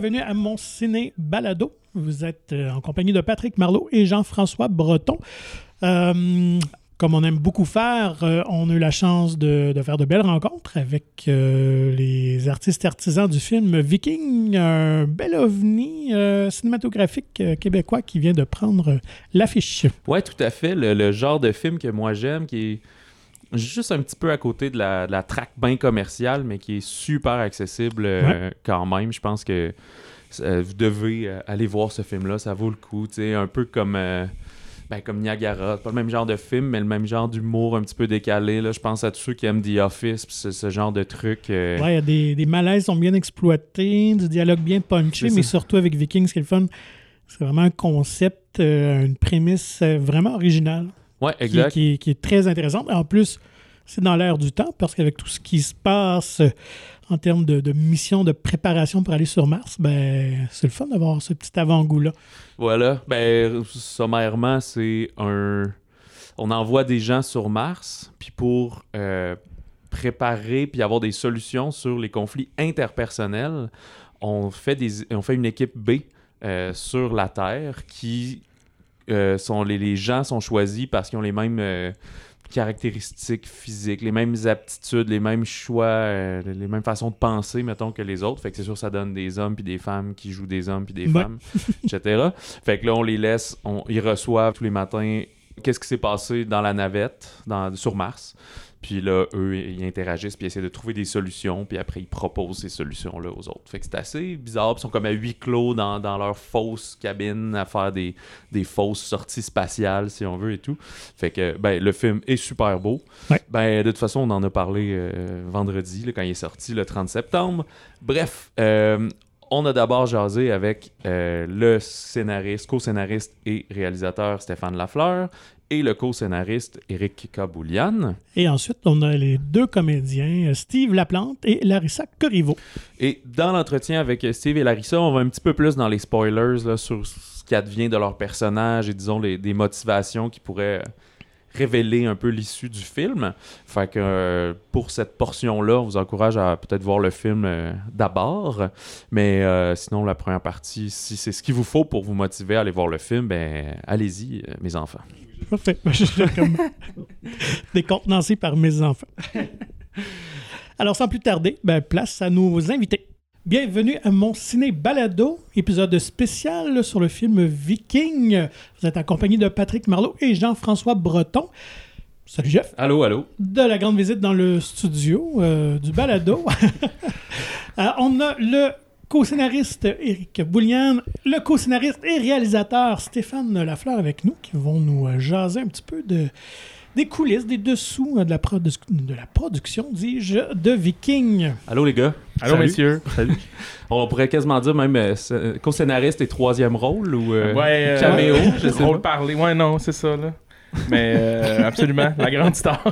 bienvenue à mon ciné balado. Vous êtes euh, en compagnie de Patrick Marlot et Jean-François Breton. Euh, comme on aime beaucoup faire, euh, on a eu la chance de, faire de belles rencontres avec les artistes et artisans du film Viking, un bel ovni cinématographique québécois qui vient de prendre l'affiche. Ouais, tout à fait. Le, le genre de film que moi j'aime, qui est juste un petit peu à côté de la, de la traque bien commerciale, mais qui est super accessible euh, quand même. Je pense que euh, vous devez euh, aller voir ce film-là, ça vaut le coup. Un peu comme, ben, comme Niagara. Pas le même genre de film, mais le même genre d'humour un petit peu décalé. Là. Je pense à tous ceux qui aiment The Office, ce, ce genre de truc. Ouais, il y a des, des malaises sont bien exploités, du dialogue bien punché, mais surtout avec Vikings, ce qui est le fun, c'est vraiment un concept, euh, une prémisse vraiment originale. Ouais, exact. qui- qui est très intéressante. En plus, c'est dans l'air du temps, parce qu'avec tout ce qui se passe euh, en termes de, de mission de préparation pour aller sur Mars, ben, c'est le fun d'avoir ce petit avant-goût-là. Voilà. Ben, sommairement, c'est un. On envoie des gens sur Mars, puis pour euh, préparer puis avoir des solutions sur les conflits interpersonnels, on fait, des... on fait une équipe B euh, sur la Terre qui euh, sont. Les, les gens sont choisis parce qu'ils ont les mêmes. euh, caractéristiques physiques, les mêmes aptitudes, les mêmes choix, euh, les mêmes façons de penser, mettons, que les autres. Fait que c'est sûr ça donne des hommes puis des femmes qui jouent des hommes puis des Ouais. femmes, etc. Fait que là, on les laisse, on, ils reçoivent tous les matins qu'est-ce qui s'est passé dans la navette dans, sur Mars. Puis là, eux, ils interagissent, puis ils essaient de trouver des solutions, puis après, ils proposent ces solutions-là aux autres. Fait que c'est assez bizarre, puis ils sont comme à huis clos dans, dans leur fausse cabine à faire des, des fausses sorties spatiales, si on veut, et tout. Fait que, ben, le film est super beau. Ouais. Ben, de toute façon, on en a parlé euh, vendredi, là, quand il est sorti, le 30 septembre. Bref, euh, on a d'abord jasé avec euh, le scénariste, co-scénariste et réalisateur Stéphane Lafleur et le co-scénariste Éric Kaboulian. Et ensuite, on a les deux comédiens, Steve Laplante et Larissa Corriveau. Et dans l'entretien avec Steve et Larissa, on va un petit peu plus dans les spoilers là, sur ce qui advient de leur personnage et disons les, des motivations qui pourraient révéler un peu l'issue du film. Fait que euh, pour cette portion-là, on vous encourage à peut-être voir le film euh, d'abord. Mais euh, sinon, la première partie, si c'est ce qu'il vous faut pour vous motiver à aller voir le film, ben allez-y, euh, mes enfants. Parfait. Je suis comme décontenancé par mes enfants. Alors, sans plus tarder, ben, place à nos invités. Bienvenue à mon ciné balado, épisode spécial sur le film Viking. Vous êtes accompagné de Patrick Marlot et Jean-François Breton. Salut Jeff. Allô, allô. De la grande visite dans le studio euh, du balado. Euh, on a le co-scénariste Éric Boulian, le co-scénariste et réalisateur Stéphane Lafleur avec nous, qui vont nous euh, jaser un petit peu de, des coulisses, des dessous euh, de la, produ- de la production, dis-je, de Viking. Allô, les gars. Allô, Salut. messieurs. Salut. On pourrait quasiment dire même euh, scé- co-scénariste et troisième rôle ou euh, ouais, euh, caméo, je sais rôle parler. Ouais, non, c'est ça, là. Mais euh, absolument, la grande star.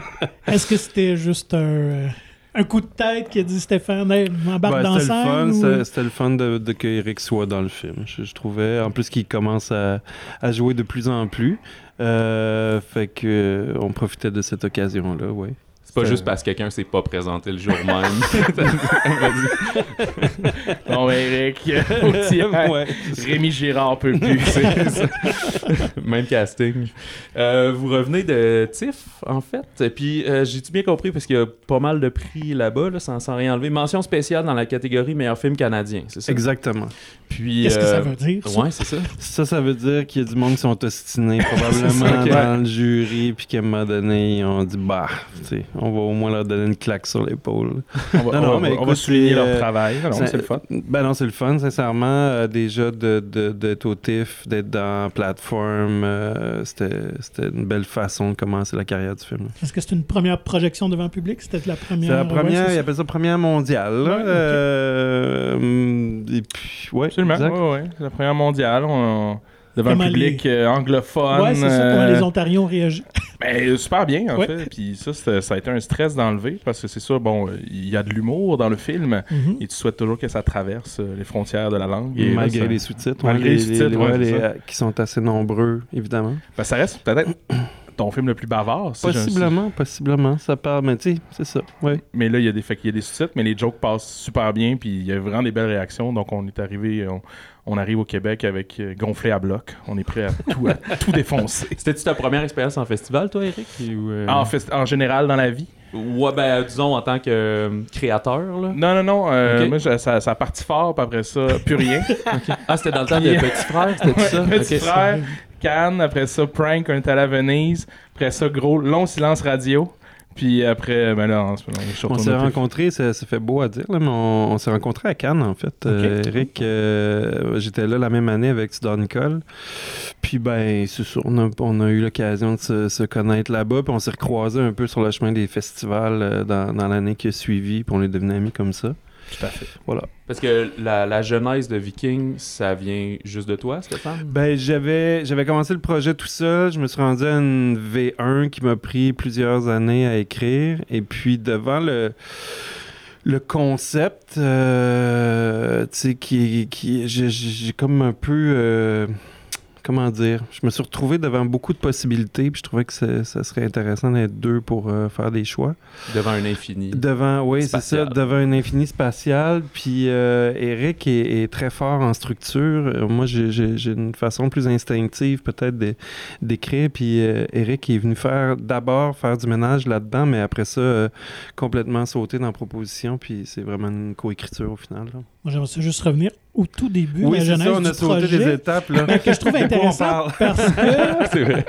Est-ce que c'était juste un, un coup de tête qui a dit Stéphane, hey, m'embarque Ben, dans la c'était le fun, scène? ou- c'était- le fun de, de que Eric soit dans le film. Je, je trouvais, en plus qu'il commence à, à jouer de plus en plus, fait que euh, on profitait de cette occasion-là, ouais. C'est pas juste parce que quelqu'un s'est pas présenté le jour même. Bon, Eric, euh, aussi, Ouais. Rémi Girard peut plus. Ça. Même casting. Euh, vous revenez de TIFF, en fait. Et puis, euh, j'ai-tu bien compris, parce qu'il y a pas mal de prix là-bas, là, sans, sans rien enlever. Mention spéciale dans la catégorie meilleur film canadien, c'est ça? Exactement. Puis, Qu'est-ce que euh, ça veut dire? ça? Ouais, c'est ça. Ça, ça veut dire qu'il y a du monde qui sont ostinés probablement dans le jury, puis qu'à un moment donné, ils ont dit bah, tu sais, on va au moins leur donner une claque sur l'épaule. On va, Non, non, on va- mais on va écoute, souligner leur travail. Alors, c'est le fun. Ben non, c'est le fun, sincèrement. Euh, déjà, de- de- d'être au TIFF, d'être dans plateforme, euh, c'était c'était une belle façon de commencer la carrière du film. Est-ce que c'est une première projection devant le public? C'était la première. C'est la ouais, première, c'est il ça. appelle ça première mondiale. Ouais, ok. Euh, et puis, ouais, Absolument. Ouais, ouais. La première mondiale. on- devant Comment un public les- euh, anglophone. Ouais, c'est ça, comment euh, les Ontariens ont réagi. Ben, euh, super bien, en Ouais. fait. Puis ça, ça a été un stress d'enlever parce que c'est ça, bon, il y a de l'humour dans le film Mhm. et tu souhaites toujours que ça traverse les frontières de la langue. Et là, Malgré ça- les sous-titres, Malgré les sous-titres, ouais, ouais, c'est les, euh, qui sont assez nombreux, évidemment. Ben, ça reste peut-être ton film le plus bavard. Possiblement, possiblement. Ça parle, mais tu sais, c'est ça. Ouais. Mais là, il y a des, fait qu'il y a des sous-titres, mais les jokes passent super bien, puis il y a vraiment des belles réactions. Donc, on est arrivé, on, on arrive au Québec avec euh, gonflé à bloc. On est prêt à tout, à tout défoncer. C'était-tu ta première expérience en festival, toi, Eric? Ou, euh, En, en général, dans la vie. Ouais, ben, disons, en tant que euh, créateur, là. Non, non, non. euh. Moi, je- ça, ça a parti fort, puis après ça, plus rien. Ah, c'était dans le temps de Petit Frère, c'était tout ça? Petit frère, Cannes, après ça, Prank, on est allé à Venise. Après ça, gros, long silence radio. Puis après, ben là, on, on s'est rencontrés, ça, ça fait beau à dire, là, mais on, on s'est rencontrés à Cannes, en fait. Euh, Eric, euh, j'étais là la même année avec Tudor Nicole. Puis, ben, c'est sûr, on a, on a eu l'occasion de se, se connaître là-bas. Puis, on s'est recroisés un peu sur le chemin des festivals euh, dans, dans l'année qui a suivi. Puis, on est devenus amis comme ça. Tout à fait. Voilà. Parce que la, la genèse de Viking, ça vient juste de toi, Stéphane? Ben, j'avais, j'avais commencé le projet tout seul. Je me suis rendu à une V1 qui m'a pris plusieurs années à écrire. Et puis, devant le, le concept, euh, tu sais, qui, qui j'ai comme un peu. euh, comment dire Je me suis retrouvé devant beaucoup de possibilités. Puis, je trouvais que ça serait intéressant d'être deux pour euh, faire des choix. Devant un infini. Devant, oui, c'est ça, devant un infini spatial. Puis euh, Eric est, est très fort en structure. Euh, moi, j'ai- une façon plus instinctive peut-être d'écrire. Puis euh, Eric est venu faire d'abord faire du ménage là-dedans, mais après ça, euh, complètement sauter dans la proposition. Puis c'est vraiment une coécriture au final. là. Moi, j'aimerais juste revenir au tout début, Oui, la genèse ça, on a du sauté projet, des étapes. Là. mais que je trouve intéressant parle? parce que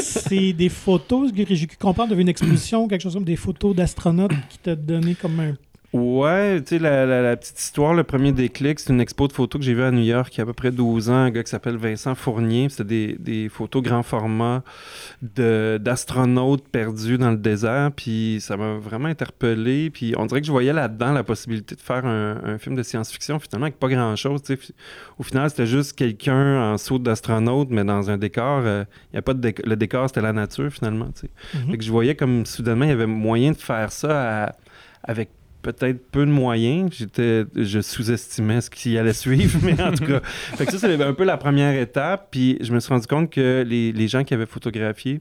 c'est des photos, j'ai cru comprendre, il y avait une exposition, quelque chose comme des photos d'astronautes qui t'a donné comme un... Ouais, tu sais, la, la- la petite histoire, le premier déclic, c'est une expo de photos que j'ai vue à New York il y a à peu près 12 ans, un gars qui s'appelle Vincent Fournier. C'était des, des photos grand format d'astronautes perdus dans le désert, puis ça m'a vraiment interpellé. Puis on dirait que je voyais là-dedans la possibilité de faire un, un film de science-fiction, finalement, avec pas grand-chose. Au final, c'était juste quelqu'un en saut d'astronaute, mais dans un décor. euh, y a pas de le décor, c'était la nature, finalement. sais. Mhm. Fait que je voyais comme soudainement, il y avait moyen de faire ça à- avec peut-être peu de moyens. J'étais, je sous-estimais ce qui allait suivre, mais en tout cas. Fait que ça, c'est un peu la première étape. Puis je me suis rendu compte que les, les gens qui avaient photographié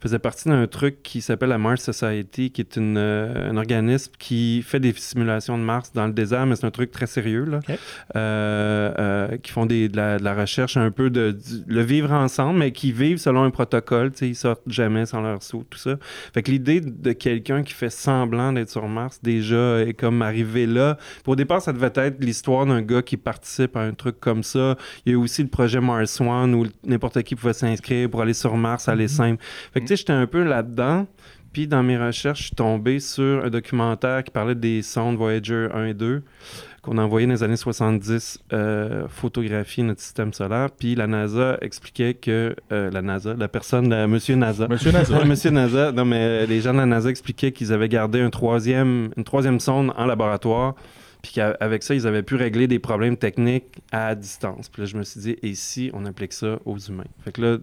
faisaient partie d'un truc qui s'appelle la Mars Society, qui est une, euh, un organisme qui fait des simulations de Mars dans le désert, mais c'est un truc très sérieux, là. Euh, euh, qui font des, de, la, de la recherche un peu de, le vivre ensemble, mais qui vivent selon un protocole. tu sais, Ils sortent jamais sans leur saut, tout ça. Fait que l'idée de quelqu'un qui fait semblant d'être sur Mars, déjà, est comme arrivé là. Puis au départ, ça devait être l'histoire d'un gars qui participe à un truc comme ça. Il y a eu aussi le projet Mars One où n'importe qui pouvait s'inscrire pour aller sur Mars, aller simple. Fait que tu sais, j'étais un peu là-dedans. Puis dans mes recherches, je suis tombé sur un documentaire qui parlait des sondes Voyager 1 et 2 qu'on a envoyé dans les années 70 euh, photographier notre système solaire. Puis la NASA expliquait que euh, la NASA, la personne, la, Monsieur NASA, Monsieur. Ouais, Monsieur NASA, non mais les gens de la NASA expliquaient qu'ils avaient gardé un troisième, une troisième sonde en laboratoire, puis qu'avec ça ils avaient pu régler des problèmes techniques à distance. Puis là je me suis dit et si on applique ça aux humains? Fait que là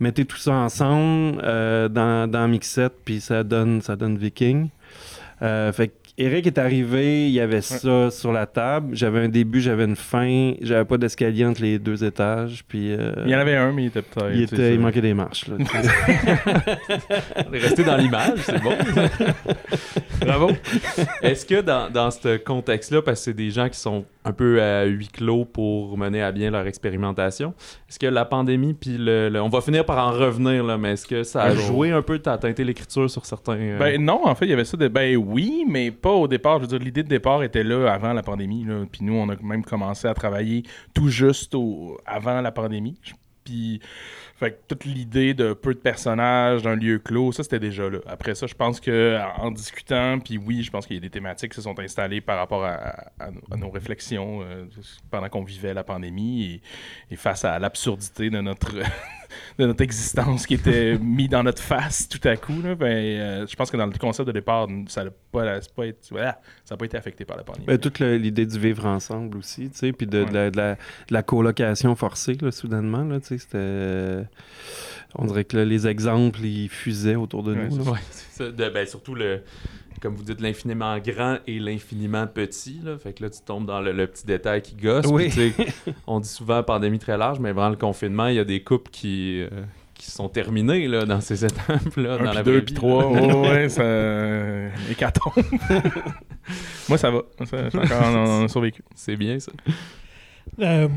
mettez tout ça ensemble euh, dans, dans Mixette, puis ça donne ça donne Viking. Euh, fait que Eric est arrivé, il y avait ça sur la table. J'avais un début, j'avais une fin. J'avais pas d'escalier entre les deux étages. Puis euh, Il y en avait un, mais il était peut-être. il, était, manquait des marches. Là, tu sais. On est resté dans l'image, c'est bon. Bravo. Est-ce que dans, dans ce contexte-là, parce que c'est des gens qui sont un peu à huis clos pour mener à bien leur expérimentation, est-ce que la pandémie, puis le, le- On va finir par en revenir, là, mais est-ce que ça a joué un peu, t'as teinté l'écriture sur certains... euh, Ben non, en fait, il y avait ça de ben oui, mais pas au départ. Je veux dire, l'idée de départ était là avant la pandémie. Là. Puis nous, on a même commencé à travailler tout juste au- avant la pandémie. Puis, fait que toute l'idée de peu de personnages, d'un lieu clos, ça c'était déjà là. Après ça, je pense que en discutant, puis oui, je pense qu'il y a des thématiques qui se sont installées par rapport à, nos réflexions euh, pendant qu'on vivait la pandémie et face à l'absurdité de notre de notre existence qui était mis dans notre face tout à coup. Là, ben, euh, je pense que dans le concept de départ, ça n'a pas, été- voilà, ça a pas été affecté par la pandémie. Ben, toute l'idée du vivre ensemble aussi, tu sais, puis de, de la, de la- de la colocation forcée, là, soudainement, là, tu sais, c'était... euh, On dirait que là, les exemples, ils fusaient autour de Ouais, nous. Ouais, ça. De- ben, surtout le, comme vous dites, l'infiniment grand et l'infiniment petit. Là. Fait que là, tu tombes dans le, le petit détail qui gosse. Oui. Puis, on dit souvent pandémie très large, mais vraiment le confinement, il y a des couples qui, euh, qui sont terminés là, dans ces étapes-là. Dans puis la deux, puis vie, trois. là. Ouais, ça. Hécatombe. Moi, ça va. Ça, j'ai encore, on, on a survécu. C'est bien ça. Euh,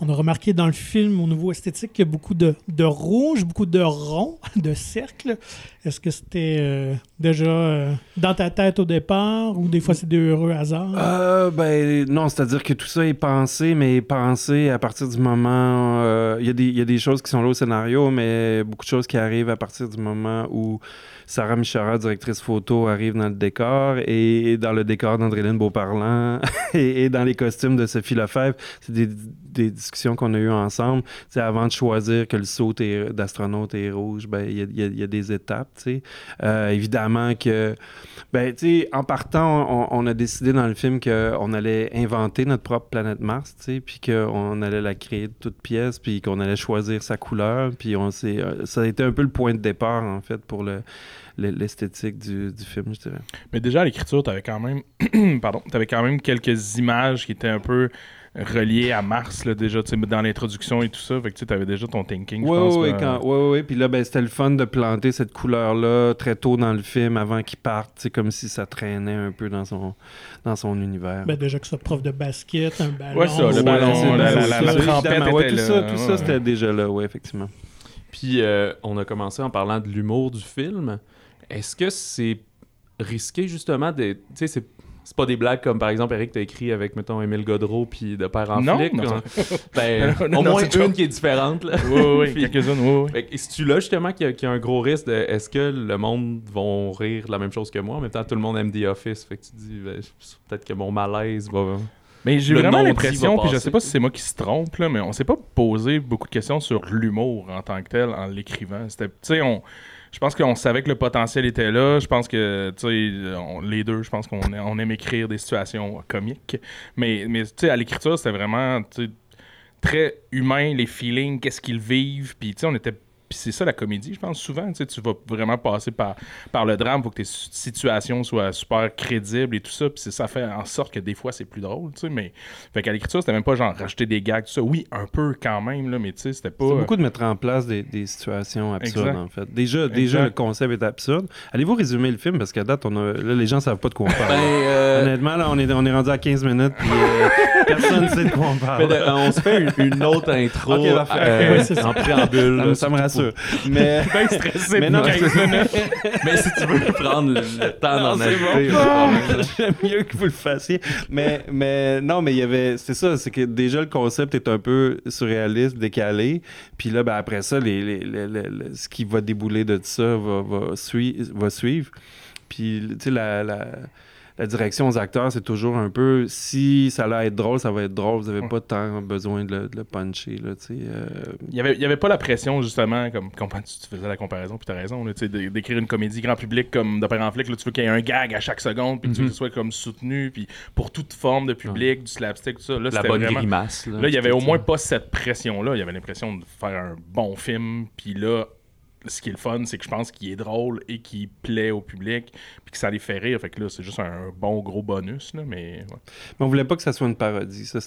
on a remarqué dans le film, au niveau esthétique, qu'il y a beaucoup de, de rouge, beaucoup de ronds, de cercles. Est-ce que c'était euh, déjà euh, dans ta tête au départ ou des fois c'est des heureux hasards? Euh, ben non, c'est-à-dire que tout ça est pensé, mais pensé à partir du moment. Il y, y a des choses qui sont là au scénario, mais beaucoup de choses qui arrivent à partir du moment où Sarah Michara, directrice photo, arrive dans le décor et, dans le décor d'Andréline Beauparlant et, et dans les costumes de Sophie Lefebvre. C'est des, des discussions qu'on a eues ensemble. Avant de choisir que le saut d'astronaute est rouge, ben, il y, a, il y y a des étapes. Euh, évidemment que ben, en partant, on, a décidé dans le film qu'on allait inventer notre propre planète Mars, puis qu'on allait la créer de toutes pièces, puis qu'on allait choisir sa couleur, puis on euh, ça a été un peu le point de départ, en fait, pour le, le- l'esthétique du, film, je dirais. Mais déjà, à l'écriture, t'avais quand même. Pardon. T'avais quand même quelques images qui étaient un peu reliées à Mars, là, déjà, tu sais, dans l'introduction et tout ça. Fait que tu avais déjà ton thinking, je Oui, pense. oui, là. quand, ouais, ouais, puis là, ben, c'était le fun de planter cette couleur-là très tôt dans le film, avant qu'il parte, comme si ça traînait un peu dans son, dans son univers. Ben, déjà que ce soit prof de basket, un ballon. Ouais, ça, le ballon, la- la- trempette ouais, était tout là, ça, tout ouais, ça ouais. c'était déjà là, oui, effectivement. Puis euh, on a commencé en parlant de l'humour du film. Est-ce que c'est risqué justement de. Tu sais, c'est. Pas des blagues comme par exemple Eric t'as écrit avec mettons Émile Godreau puis de père en Non, flic. non, hein. Ben, Non, au moins une qui est différente là. Oui, oui, oui, Puis- quelques-unes, oui, est-ce là justement qu'il y, a- qu'il y a un gros risque de est-ce que le monde vont rire de la même chose que moi en même temps tout le monde aime The Office fait que tu dis ben, peut-être que mon malaise va Mais j'ai vraiment l'impression, puis je sais pas si c'est moi qui se trompe, là, mais on s'est pas posé beaucoup de questions sur l'humour en tant que tel en l'écrivant. C'était, tu sais, on. Je pense qu'on savait que le potentiel était là. Je pense que, tu sais, les deux, je pense qu'on aime écrire des situations comiques. Mais, mais tu sais, à l'écriture, c'était vraiment, très humain, les feelings, qu'est-ce qu'ils vivent. Puis, tu sais, on était. Puis c'est ça la comédie, je pense, souvent. Tu sais, tu vas vraiment passer par, par le drame pour que tes situations soient super crédibles et tout ça. Puis c'est- ça fait en sorte que des fois, c'est plus drôle, tu sais. Mais, fait qu'à l'écriture, c'était même pas genre rajouter des gags, tout ça. Oui, un peu quand même, là, mais tu sais, c'était pas. C'est beaucoup de mettre en place des, des situations absurdes, Exact. en fait. Déjà, déjà le concept est absurde. Allez-vous résumer le film? Parce qu'à date, on a, là, les gens savent pas de quoi on parle. ben euh, Honnêtement, là, on est, on est rendu à 15 minutes, puis euh, personne ne sait de quoi on parle. euh, on se fait une, une autre intro Ok, parfait. euh, Ouais, c'est ça. en préambule ça, ça me surtout rassure. Mais, bien stressé. mais non, 15 minutes. pour- mais si tu veux prendre le, le temps Non, d'en c'est ajouter bon. là. J'aime mieux que vous le fassiez. Mais, mais non, mais il y avait. C'est ça, c'est que déjà le concept est un peu surréaliste, décalé. Puis là, ben, après ça, les, les- les- les- les- ce qui va débouler de ça va, va, sui- va suivre. Puis, tu sais, la, la, la direction aux acteurs, c'est toujours un peu si ça allait être drôle, ça va être drôle. Vous n'avez Ouais. pas tant besoin de le, de le puncher, là, tu sais. euh, Il y avait, il y avait pas la pression, justement, comme, comme tu faisais la comparaison, puis raison, là, tu sais, d'é- d'écrire une comédie grand public comme de Père en flic, là, tu veux qu'il y ait un gag à chaque seconde, puis que tu veux Mhm. que ce soit comme soutenu, puis pour toute forme de public, du slapstick, tout ça. Là, la c'était bonne vraiment... grimace là, il y avait au moins ça. pas cette pression-là. Il y avait l'impression de faire un bon film. Puis là, ce qui est le fun, c'est que je pense qu'il est drôle et qu'il plaît au public. Puis que ça les fait rire. Fait que là, c'est juste un bon gros bonus. Là, mais ouais. Mais on voulait pas que ça soit une parodie. Ça,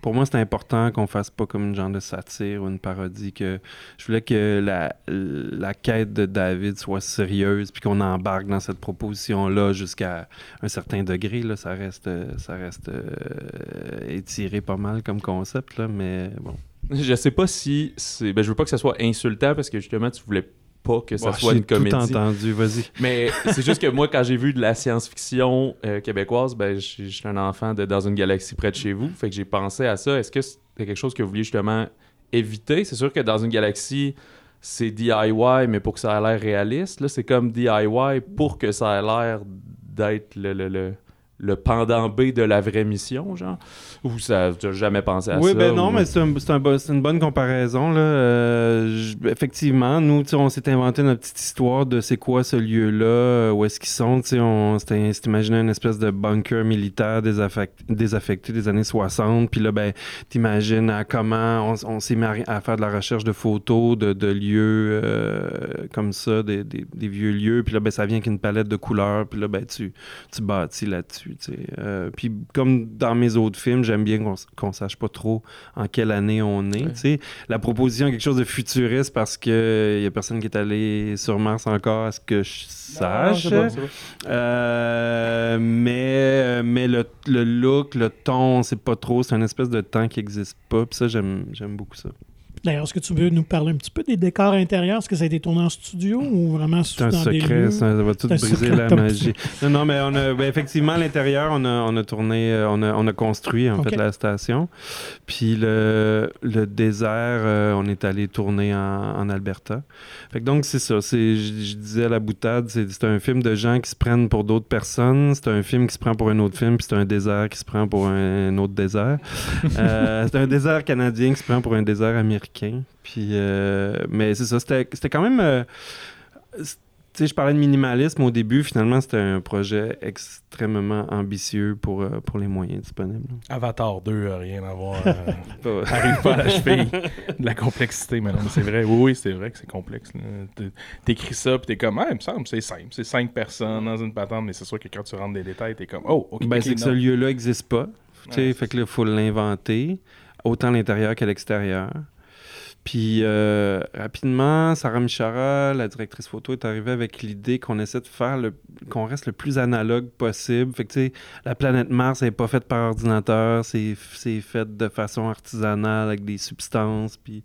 pour moi, c'était important qu'on fasse pas comme une genre de satire ou une parodie. Que je voulais que la, la quête de David soit sérieuse, puis qu'on embarque dans cette proposition-là jusqu'à un certain degré. Là, ça reste, ça reste euh, étiré pas mal comme concept, là, mais bon. Je sais pas si c'est. Ben, je veux pas que ça soit insultant parce que justement, tu voulais pas que ça soit une comédie. tout entendu, vas-y. Mais c'est juste que moi, quand j'ai vu de la science-fiction euh, québécoise, ben, suis un enfant de Dans une galaxie près de chez vous. Fait que j'ai pensé à ça. Est-ce que c'était quelque chose que vous vouliez justement éviter? C'est sûr que Dans une galaxie, c'est DIY, mais pour que ça ait l'air réaliste. Là, c'est comme DIY pour que ça ait l'air d'être le, le, le, le pendant B de la vraie mission, genre? Ou ça, tu n'as jamais pensé à oui, ça? ben non, ou- mais c'est un- un une bonne comparaison. Là. Euh, effectivement, nous, tu sais, on s'est inventé notre petite histoire de c'est quoi ce lieu-là, où est-ce qu'ils sont. tu sais, On s'est imaginé une espèce de bunker militaire désaffect- désaffecté des années 60. Puis là, ben, t'imagines à comment on, s'est mis à, à faire de la recherche de photos de, de lieux euh, comme ça, des, des- des vieux lieux. Puis là, ben, ça vient avec une palette de couleurs. Puis là, ben, tu, tu bâtis là-dessus. Là-dessus. Euh, puis comme dans mes autres films, j'aime bien qu'on, sache pas trop en quelle année on est. Ouais. La proposition est quelque chose de futuriste parce que y a personne qui est allé sur Mars encore, à ce que je sache. Non, c'est pas- Euh, mais mais le, le look, le ton, c'est pas trop. C'est une espèce de temps qui existe pas. Puis ça, j'aime beaucoup ça. D'ailleurs, est-ce que tu veux nous parler un petit peu des décors intérieurs? Est-ce que ça a été tourné en studio ou vraiment un dans des secret, lieux? ça, ça va tout briser secret, la magie. Non, non, mais on a, ben, effectivement, à l'intérieur, on a, on a tourné, euh, on a, on a construit en fait la station. Puis le, le désert, euh, on est allé tourner en, en Alberta. Fait que donc, c'est ça. C'est, je, je disais à la boutade, c'est, c'est un film de gens qui se prennent pour d'autres personnes. C'est un film qui se prend pour un autre film, puis c'est un désert qui se prend pour un, un autre désert. Euh, c'est un désert canadien qui se prend pour un désert américain. Puis, euh, mais c'est ça, c'était, c'était quand même. euh, c'est- tu sais, je parlais de minimalisme au début. Finalement, c'était un projet extrêmement ambitieux pour, euh, pour les moyens disponibles. Avatar 2, euh, rien à voir. euh, arrive pas à la cheville de la complexité, mais c'est vrai. Oui, oui, c'est vrai que c'est complexe. T'écris ça, puis t'es comme, ah, il me semble, c'est simple. C'est cinq personnes dans une patente, mais c'est sûr que quand tu rentres des détails, t'es comme, oh, ok. Ben, c'est que ce lieu-là n'existe pas. Tu sais, Ouais, fait que là, il faut l'inventer, autant à l'intérieur qu'à l'extérieur. Puis euh, rapidement, Sarah Michara, la directrice photo, est arrivée avec l'idée qu'on essaie de faire le, qu'on reste le plus analogue possible. Fait que tu sais, la planète Mars n'est pas faite par ordinateur, c'est, c'est fait de façon artisanale avec des substances, puis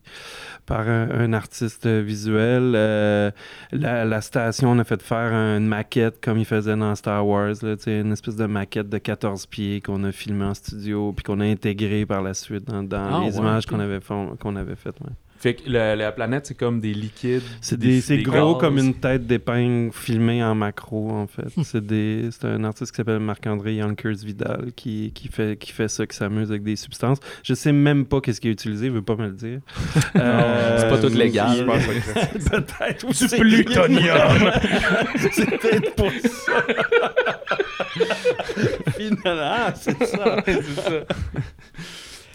par un, un artiste visuel. Euh, la, la station, on a fait faire une maquette comme ils faisaient dans Star Wars, là, tu sais, une espèce de maquette de 14 pieds qu'on a filmé en studio, puis qu'on a intégré par la suite dans, dans Ah, les ouais, images qu'on avait, qu'on avait faites. ouais. Fait que la, la planète, c'est comme des liquides. C'est des, c'est gros gaz. comme une tête d'épingle filmée en macro, en fait. c'est, des, c'est un artiste qui s'appelle Marc-André Yonkers Vidal qui, qui, fait, qui fait ça, qui s'amuse avec des substances. Je sais même pas qu'est-ce qu'il a utilisé, il veut pas me le dire. Euh, c'est pas tout légal. il- secret. Peut-être Du plutonium! c'est peut-être pour ça. Finalement, c'est ça. c'est ça.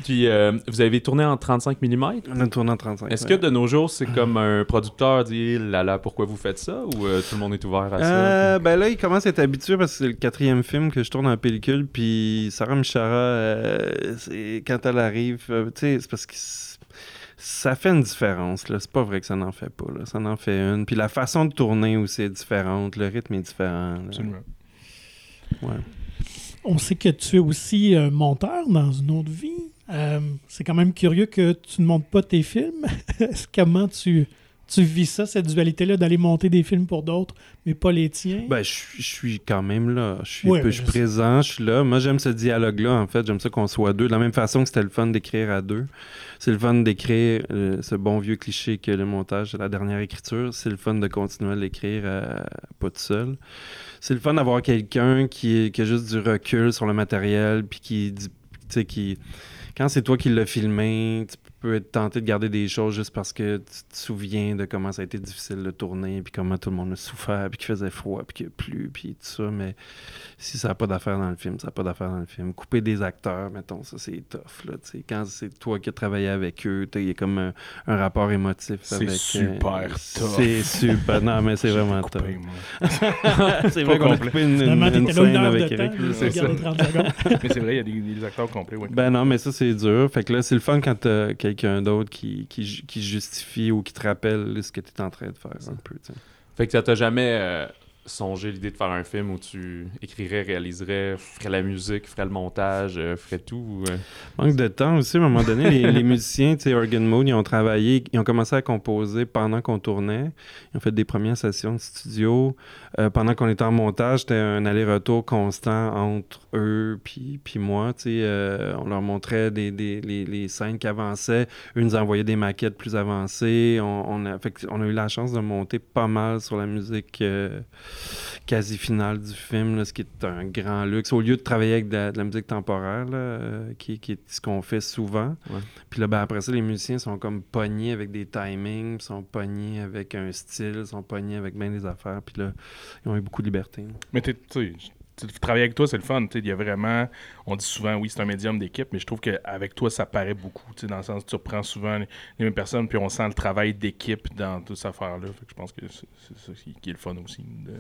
Puis euh, vous avez tourné en 35 mm. On a tourné en 35. Est-ce ouais. que de nos jours, c'est comme un producteur dit là là, pourquoi vous faites ça ou euh, tout le monde est ouvert à ça? Euh, ben là, il commence à être habitué parce que c'est le quatrième film que je tourne en pellicule. Puis Sarah Michara, euh, quand elle arrive, euh, tu sais, c'est parce que ça fait une différence. là. C'est pas vrai que ça n'en fait pas. là. Ça en fait une. Puis la façon de tourner aussi est différente. Le rythme est différent. là. Absolument. Ouais. On sait que tu es aussi euh, monteur dans une autre vie. Euh, c'est quand même curieux que tu ne montes pas tes films. Comment tu, tu vis ça, cette dualité-là, d'aller monter des films pour d'autres, mais pas les tiens? Ben, je suis- je suis quand même là. Je suis, Ouais, je présent, je suis là. Moi, j'aime ce dialogue-là, en fait. J'aime ça qu'on soit deux. De la même façon que c'était le fun d'écrire à deux. C'est le fun d'écrire euh, ce bon vieux cliché que le montage de la dernière écriture. C'est le fun de continuer à l'écrire euh, pas tout seul. C'est le fun d'avoir quelqu'un qui, qui a juste du recul sur le matériel, puis qui dit, tu sais, qui... Quand c'est toi qui l'as filmé, tu peux être tenté de garder des choses juste parce que tu te souviens de comment ça a été difficile de tourner, puis comment tout le monde a souffert, puis qu'il faisait froid, puis qu'il a plu, puis tout ça. Mais si ça n'a pas d'affaire dans le film, ça n'a pas d'affaire dans le film. Couper des acteurs, mettons, ça c'est tough. Là, tu sais. Quand c'est toi qui as travaillé avec eux, tu sais, il y a comme un, un rapport émotif C'est avec. euh, super tough. C'est super. Non, mais c'est vraiment tough. C'est vrai qu'on a complet. coupé une, scène avec Eric. c'est ça. regardais 30 secondes. Mais c'est vrai, il y a des, des acteurs complets. Ouais. Ben non, mais ça, c'est dur. Fait que là, c'est le fun quand t'as quelqu'un d'autre qui, qui, ju- qui justifie ou qui te rappelle ce que tu es en train de faire un peu. Fait que ça t'a jamais euh, songé l'idée de faire un film où tu écrirais, réaliserais, ferais la musique, ferais le montage, euh, ferais tout? ou, euh? Manque de temps aussi, à un moment donné, les, musiciens, tu sais, Organ Mode, ils ont travaillé, ils ont commencé à composer pendant qu'on tournait. Ils ont fait des premières sessions de studio. Euh, pendant qu'on était en montage, c'était un aller-retour constant entre eux puis, puis moi. Tu sais, on leur montrait des, des- les, les scènes qui avançaient. Eux nous envoyaient des maquettes plus avancées. On, a, fait on a eu la chance de monter pas mal sur la musique quasi finale du film, là, ce qui est un grand luxe. Au lieu de travailler avec de la, de la musique temporaire, là, euh, qui, qui est ce qu'on fait souvent. Ouais. Puis là, ben, après ça, les musiciens sont comme pognés avec des timings, sont pognés avec un style, sont pognés avec bien des affaires. Puis là, ils ont eu beaucoup de liberté. Mais tu sais, tu- travailler avec toi, c'est le fun. Il y a vraiment. On dit souvent, oui, c'est un médium d'équipe, mais je trouve qu'avec toi, ça paraît beaucoup. Dans le sens tu reprends souvent les, les mêmes personnes, puis on sent le travail d'équipe dans toute cette affaire-là. Je pense que c'est ça qui, est le fun aussi. de-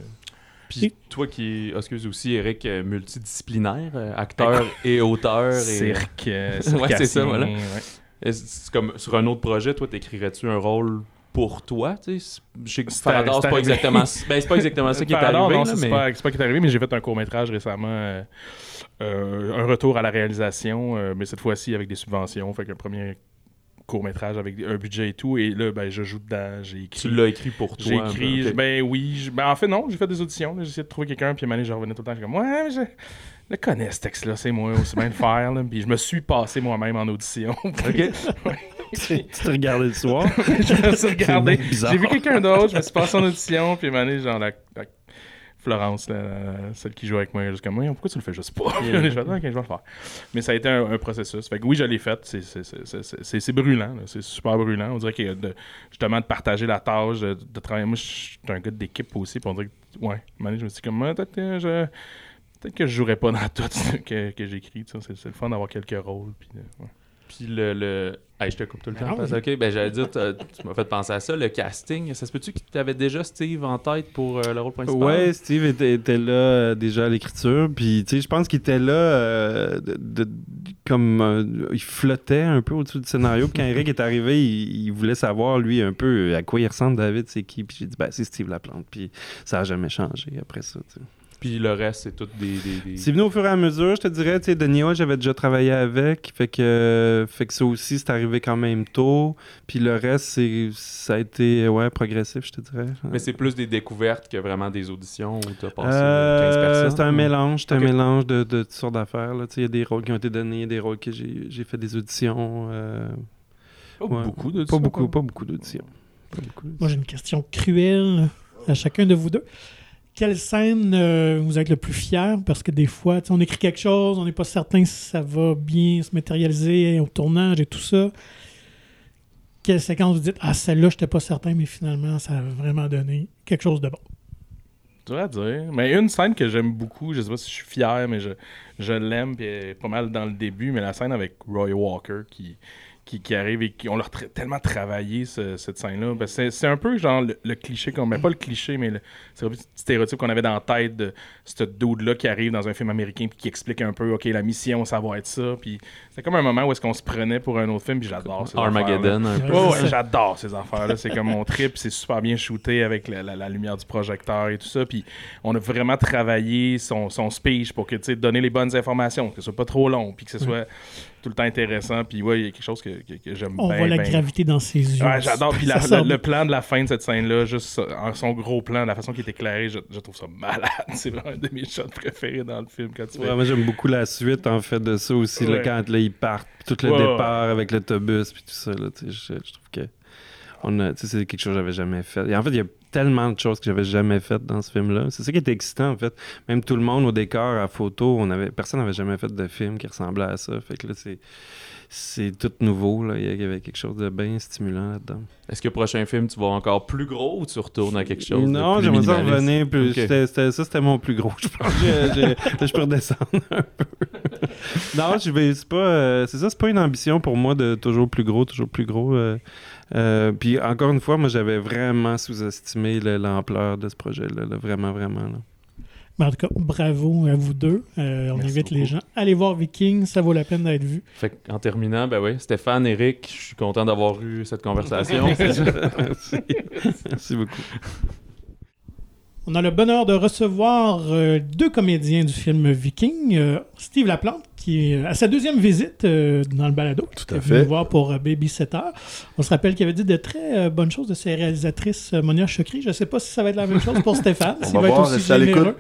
Puis toi qui, excuse aussi, Eric, euh, multidisciplinaire, euh, acteur et auteur. Et... Cirque, euh, Ouais, c'est ça, voilà. ouais. Comme sur un autre projet, toi, t'écrirais-tu un rôle pour toi? tu sais? Que C'est pas exactement, ben, c'est pas exactement ça qui est arrivé. non, là, c'est mais... pas, c'est pas qui est arrivé, mais j'ai fait un court-métrage récemment, euh, euh, un retour à la réalisation, euh, mais cette fois-ci avec des subventions, fait qu'un premier court-métrage avec un budget et tout, et là, ben, je joue dedans, j'ai écrit. Tu l'as écrit pour toi. J'ai écrit, ben, ok. ben oui, je- ben en fait non, j'ai fait des auditions, j'ai essayé de trouver quelqu'un, puis à un moment donné, je revenais tout le temps, je suis comme, ouais, mais je le connais ce texte-là, c'est moi, aussi bien le faire, là. puis je me suis passé moi-même en audition. Ok. tu te regardais le soir. je me suis regardé, j'ai vu quelqu'un d'autre, je me suis passé en audition, puis à genre, la, la- Florence, la- celle qui joue avec moi, juste comme, moi, pourquoi tu le fais juste pas? Je vais ok, je vais le faire. Mais ça a été un, un processus. Fait que oui, je l'ai fait, c'est- brûlant, c'est super brûlant. On dirait que de, justement de partager la tâche, de, de travailler. Moi, je suis un gars d'équipe aussi, puis on dirait que, ouais, je me suis dit, comme, Ah, peut-être que je. Peut-être que je jouerais pas dans tout ce que, que j'écris. C'est c'est le fun d'avoir quelques rôles. Puis, ouais. Puis le. le... Hey, je te coupe tout le Ben temps. Ok, ben j'allais dire, tu m'as fait penser à ça, le casting. Ça se peut-tu que tu avais déjà Steve en tête pour euh, le rôle principal? Ouais, Steve était, était là euh, déjà à l'écriture. Puis, tu sais, je pense qu'il était là euh, de, de- comme euh, il flottait un peu au-dessus du scénario. Puis quand Eric est arrivé, il, il voulait savoir, lui, un peu à quoi il ressemble, David, c'est qui? Puis j'ai dit, ben, c'est Steve Laplante. Puis ça a jamais changé après ça, tu sais. Puis le reste, c'est tout des. des, des- C'est venu au fur et à mesure, je te dirais, tu sais, Denis Hall, j'avais déjà travaillé avec, fait que, fait que ça aussi, c'est arrivé quand même tôt. Puis le reste, c'est, ça a été, ouais, progressif, je te dirais. Mais c'est plus des découvertes que vraiment des auditions où t'as passé Euh, 15 personnes. c'est un ou- mélange, c'est un mélange de, de toutes sortes d'affaires. là. Tu sais, Il y a des rôles qui ont été donnés, il y a des rôles que j'ai, j'ai fait des auditions. euh, Pas ouais. beaucoup Pas beaucoup, pas beaucoup d'auditions. Pas beaucoup d'auditions. Moi, j'ai une question cruelle à chacun de vous deux. Quelle scène euh, vous êtes le plus fier? Parce que des fois, tu on écrit quelque chose, on n'est pas certain si ça va bien se matérialiser au tournage et tout ça. Quelle séquence vous dites, ah, celle-là, je n'étais pas certain, mais finalement, ça a vraiment donné quelque chose de bon. dur à dire. Mais une scène que j'aime beaucoup, je sais pas si je suis fier, mais je, je l'aime, puis pas mal dans le début, mais la scène avec Roy Walker qui, qui, qui arrive et qui on leur tra- tellement travaillé ce- cette scène-là. Ben, c'est, un peu genre le, le cliché, qu'on, mais pas le cliché, mais le, c'est un peu le stéréotype qu'on avait dans la tête de ce dude-là qui arrive dans un film américain puis qui explique un peu, OK, la mission, ça va être ça. Puis c'est comme un moment où est-ce qu'on se prenait pour un autre film, puis j'adore ces. Armageddon, un peu. Ouais, ça. j'adore ces affaires-là. C'est comme mon trip, c'est super bien shooté avec la, la- la lumière du projecteur et tout ça. Puis on a vraiment travaillé son, son speech pour que tu sais donner les bonnes informations, que ce soit pas trop long, puis que ce soit tout le temps intéressant. Puis ouais, il y a quelque chose que, que- que j'aime On bien. voit la bien. gravité dans ses yeux. Ouais, j'adore. Puis la- le, plan de la fin de cette scène-là, juste son gros plan, la façon qu'il est éclairé, je, je trouve ça malade. C'est vraiment un de mes shots préférés dans le film quand tu fais. Ouais, moi j'aime beaucoup la suite en fait de ça aussi, là, quand là, ils partent, puis tout le Ouais, ouais. départ avec l'autobus, puis tout ça. Là, je, je trouve que on a, tu sais, c'est quelque chose que j'avais jamais fait. Et en fait, il y a tellement de choses que j'avais jamais faites dans ce film-là. C'est ça qui était excitant en fait. Même tout le monde au décor, à photo, on avait, personne n'avait jamais fait de film qui ressemblait à ça. Fait que là, c'est, c'est tout nouveau. Là. Il y avait quelque chose de bien stimulant là-dedans. Est-ce que le prochain film, tu vas encore plus gros ou tu retournes à quelque chose Non, de plus j'aimerais ça revenir plus. Ok. C'était- c'était- ça, c'était mon plus gros. Je pense que je peux redescendre un peu. non, je vais. C'est pas. euh, c'est ça, c'est pas une ambition pour moi de toujours plus gros, toujours plus gros. euh, euh, puis encore une fois, moi, j'avais vraiment sous-estimé le- l'ampleur de ce projet-là. là, vraiment, vraiment. là. Mais en tout cas, bravo à vous deux. Euh, on Merci invite les gens. Allez voir Viking, ça vaut la peine d'être vu. Fait en terminant, ben oui, Stéphane, Eric, je suis content d'avoir eu cette conversation. Merci. Merci beaucoup. On a le bonheur de recevoir euh, deux comédiens du film Viking. Euh, Steve Laplante, qui est à sa deuxième visite euh, dans le balado. Tout qui à est venu fait. nous voir pour euh, Babysitter. On se rappelle qu'il avait dit de très euh, bonnes choses de ses réalisatrices euh, Monia Chokri. Je ne sais pas si ça va être la même chose pour Stéphane. On va va être voir, aussi restez à généreux.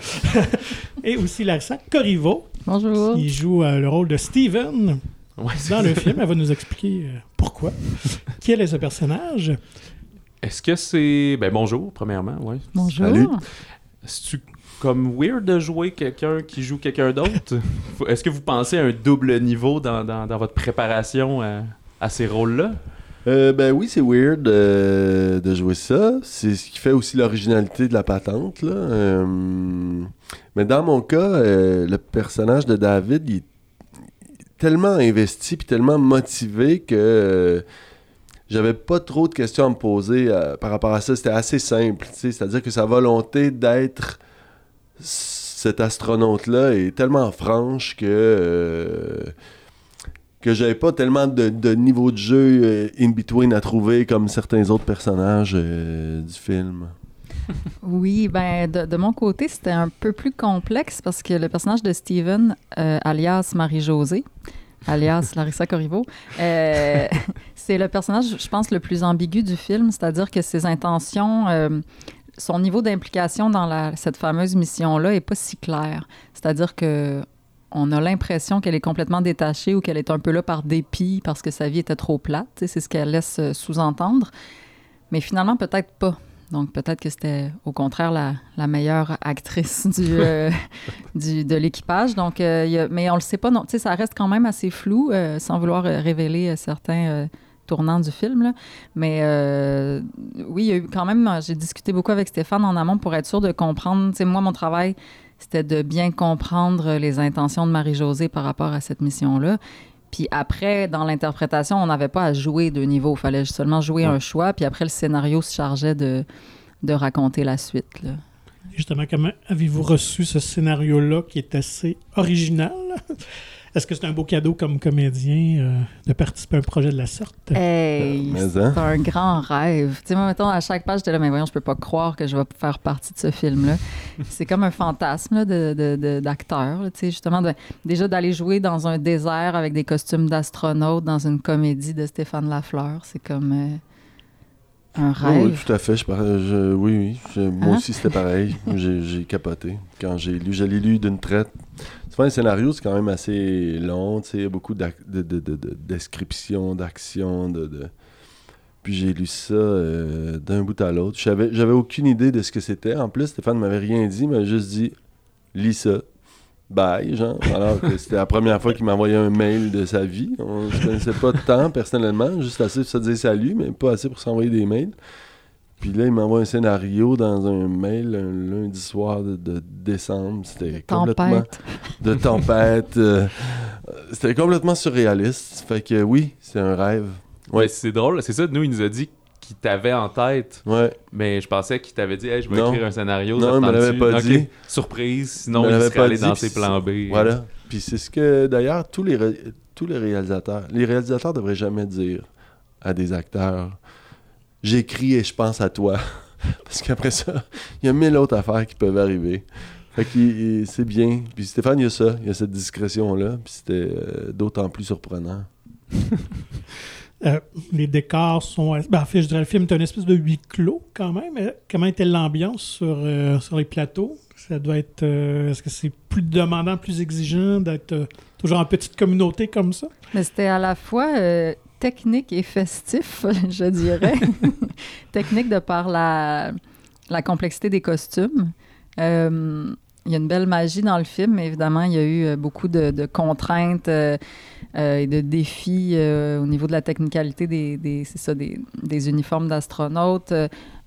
Et aussi Larissa Corriveau, Bonjour. qui joue euh, le rôle de Steven Ouais, dans le film. Elle va nous expliquer euh, pourquoi. Quel est ce personnage? Est-ce que c'est. Ben bonjour, premièrement, ouais. Bonjour. Salut. C'est-tu comme weird de jouer quelqu'un qui joue quelqu'un d'autre? Est-ce que vous pensez à un double niveau dans, dans- dans votre préparation à, à ces rôles-là? Euh, ben oui, c'est weird euh, de jouer ça. C'est ce qui fait aussi l'originalité de la patente. Là. Euh, mais dans mon cas, euh, le personnage de David, il est tellement investi puis tellement motivé que euh, j'avais pas trop de questions à me poser euh, par rapport à ça. C'était assez simple. C'est-à-dire que sa volonté d'être cet astronaute-là est tellement franche que. euh, que j'avais pas tellement de, de niveau de jeu euh, in-between à trouver comme certains autres personnages du film. Oui, ben de, de mon côté, c'était un peu plus complexe parce que le personnage de Steven, alias Marie-Josée, alias Larissa Corriveau, euh, c'est le personnage, je pense, le plus ambigu du film, c'est-à-dire que ses intentions, euh, son niveau d'implication dans cette fameuse mission-là est pas si clair. C'est-à-dire que on a l'impression qu'elle est complètement détachée ou qu'elle est un peu là par dépit parce que sa vie était trop plate. C'est ce qu'elle laisse euh, sous-entendre. Mais finalement, peut-être pas. Donc, peut-être que c'était au contraire la, la meilleure actrice du, euh, du- de l'équipage. Donc, euh, il y a- mais on le sait pas. Non, ça reste quand même assez flou, euh, sans vouloir révéler certains tournants du film. là. Mais oui, il y a eu quand même. J'ai discuté beaucoup avec Stéphane en amont pour être sûr de comprendre. Moi, mon travail, c'était de bien comprendre les intentions de Marie-Josée par rapport à cette mission-là. Puis après, dans l'interprétation, on n'avait pas à jouer deux niveaux. Il fallait seulement jouer un choix. Puis après, le scénario se chargeait de, de raconter la suite. là. Justement, comment avez-vous reçu ce scénario-là qui est assez original? Est-ce que c'est un beau cadeau comme comédien euh, de participer à un projet de la sorte? Hey, c'est hein? un grand rêve. Tu sais, moi, mettons, à chaque page, j'étais là, mais voyons, je peux pas croire que je vais faire partie de ce film-là. c'est comme un fantasme là, de, de- de- d'acteur, tu sais, justement, de- déjà d'aller jouer dans un désert avec des costumes d'astronaute dans une comédie de Stéphane Lafleur, c'est comme euh, un Oui, oui, rêve. tout à fait. Je, oui, oui. je- moi Hein? aussi, c'était pareil. j'ai, capoté quand j'ai lu. Je l'ai lu d'une traite. Souvent, scénario, c'est quand même assez long. Tu sais, beaucoup de, de, de, de- descriptions, d'actions. De, de- Puis j'ai lu ça euh, d'un bout à l'autre. J'avais, j'avais aucune idée de ce que c'était. En plus, Stéphane m'avait rien dit, il m'avait juste dit lis ça. Bye, genre. Alors que c'était la première fois qu'il m'envoyait un mail de sa vie. On se connaissait pas tant personnellement, juste assez pour se dire salut, mais pas assez pour s'envoyer des mails. Puis là, il m'envoie un scénario dans un mail un lundi soir de, de décembre. C'était complètement de tempête. euh, c'était complètement surréaliste. Fait que oui, c'est un rêve. Ouais, c'est drôle. C'est ça, nous, il nous a dit qu'il t'avait en tête, Ouais. mais je pensais qu'il t'avait dit, hey, je vais Non. écrire un scénario. Non, il me l'avait pas Ok. dit. Surprise, Il sinon il l'avait serait pas allé dit, dans ses plans B. Voilà. Puis c'est ce que, d'ailleurs, tous les, ré- tous les réalisateurs, les réalisateurs devraient jamais dire à des acteurs J'écris et je pense à toi. Parce qu'après ça, il y a mille autres affaires qui peuvent arriver. Fait que c'est bien. Puis Stéphane, il y a ça, il y a cette discrétion-là. Puis c'était euh, d'autant plus surprenant. Euh, les décors sont. Ben, en fait, je dirais le film est une espèce de huis clos quand même. Euh, Comment était l'ambiance sur, euh, sur les plateaux? Ça doit être. euh, Est-ce que c'est plus demandant, plus exigeant d'être euh, toujours en petite communauté comme ça? Mais c'était à la fois euh, technique et festif, je dirais. technique de par la, la complexité des costumes. Euh, il y a une belle magie dans le film, mais évidemment, il y a eu euh, beaucoup de, de contraintes euh, euh, et de défis au niveau de la technicalité des, des, ça, des, des uniformes d'astronautes.